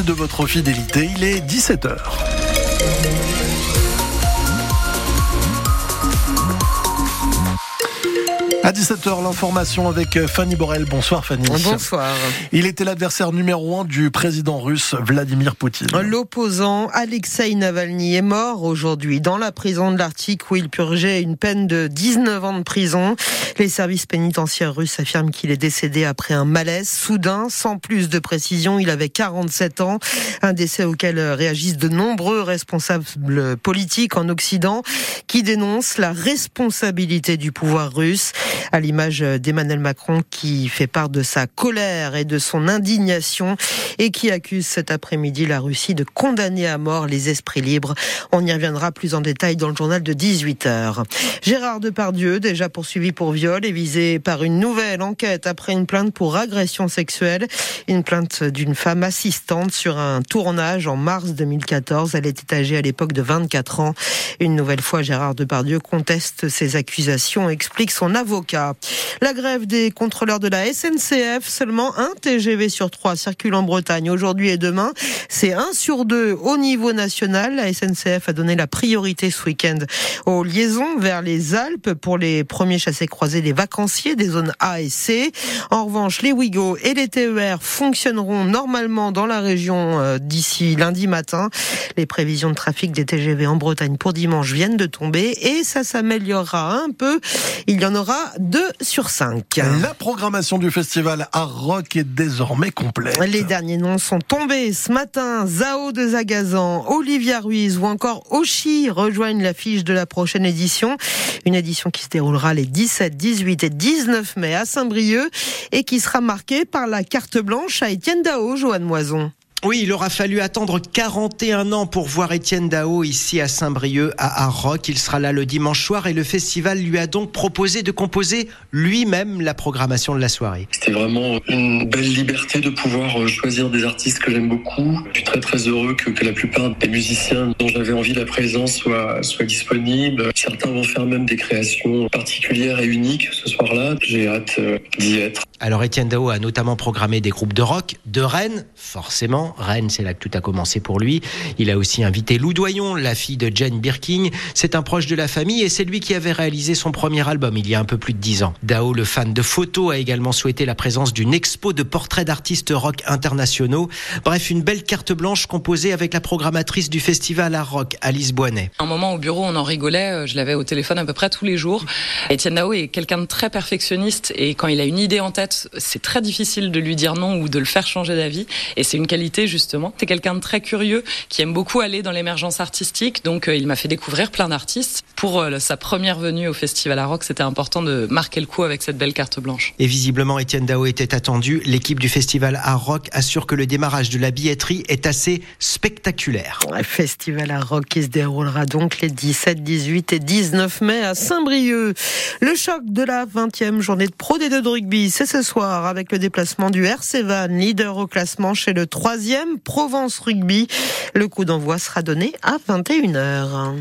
de votre fidélité, il est 17h. À 17h, l'information avec Fanny Borel. Bonsoir Fanny. Bonsoir. Il était l'adversaire numéro un du président russe Vladimir Poutine. L'opposant Alexei Navalny est mort aujourd'hui dans la prison de l'Arctique où il purgeait une peine de 19 ans de prison. Les services pénitentiaires russes affirment qu'il est décédé après un malaise soudain, sans plus de précision. Il avait 47 ans, un décès auquel réagissent de nombreux responsables politiques en Occident qui dénoncent la responsabilité du pouvoir russe à l'image d'Emmanuel Macron qui fait part de sa colère et de son indignation et qui accuse cet après-midi la Russie de condamner à mort les esprits libres. On y reviendra plus en détail dans le journal de 18h. Gérard Depardieu, déjà poursuivi pour viol, est visé par une nouvelle enquête après une plainte pour agression sexuelle. Une plainte d'une femme assistante sur un tournage en mars 2014. Elle était âgée à l'époque de 24 ans. Une nouvelle fois, Gérard Depardieu conteste ces accusations et explique son avocat la grève des contrôleurs de la SNCF, seulement un TGV sur trois circule en Bretagne aujourd'hui et demain. C'est un sur deux au niveau national. La SNCF a donné la priorité ce week-end aux liaisons vers les Alpes pour les premiers chassés croisés des vacanciers des zones A et C. En revanche, les Ouigo et les TER fonctionneront normalement dans la région euh, d'ici lundi matin. Les prévisions de trafic des TGV en Bretagne pour dimanche viennent de tomber et ça s'améliorera un peu. Il y en aura 2 sur 5. La programmation du festival Art Rock est désormais complète. Les derniers noms sont tombés ce matin. Zao de Zagazan, Olivia Ruiz ou encore Oshi rejoignent l'affiche de la prochaine édition. Une édition qui se déroulera les 17, 18 et 19 mai à Saint-Brieuc et qui sera marquée par la carte blanche à Étienne Dao, Joanne Moison. Oui, il aura fallu attendre 41 ans pour voir Étienne Dao ici à Saint-Brieuc, à Arroc. Il sera là le dimanche soir et le festival lui a donc proposé de composer lui-même la programmation de la soirée. C'était vraiment une belle liberté de pouvoir euh, choisir des artistes que j'aime beaucoup. Je suis très très heureux que, que la plupart des musiciens dont j'avais envie la présence soient, soient disponibles. Certains vont faire même des créations particulières et uniques ce soir-là. J'ai hâte euh, d'y être. Alors Étienne Dao a notamment programmé des groupes de rock de Rennes, forcément. Rennes, c'est là que tout a commencé pour lui. Il a aussi invité Lou Doyon, la fille de Jane Birkin. C'est un proche de la famille et c'est lui qui avait réalisé son premier album il y a un peu plus de dix ans. Dao, le fan de photos, a également souhaité la présence d'une expo de portraits d'artistes rock internationaux. Bref, une belle carte blanche composée avec la programmatrice du festival Art Rock, Alice Boinet. Un moment au bureau, on en rigolait. euh, Je l'avais au téléphone à peu près tous les jours. Etienne Dao est quelqu'un de très perfectionniste et quand il a une idée en tête, c'est très difficile de lui dire non ou de le faire changer d'avis. Et c'est une qualité justement. C'est quelqu'un de très curieux qui aime beaucoup aller dans l'émergence artistique. Donc euh, il m'a fait découvrir plein d'artistes. Pour euh, sa première venue au Festival à Rock, c'était important de marquer le coup avec cette belle carte blanche. Et visiblement, Étienne Dao était attendu. L'équipe du festival Art Rock assure que le démarrage de la billetterie est assez spectaculaire. Le festival à rock qui se déroulera donc les 17, 18 et 19 mai à Saint-Brieuc. Le choc de la 20e journée de Pro D2 de rugby, c'est ce soir avec le déplacement du RC Van, leader au classement chez le 3e Provence Rugby. Le coup d'envoi sera donné à 21h.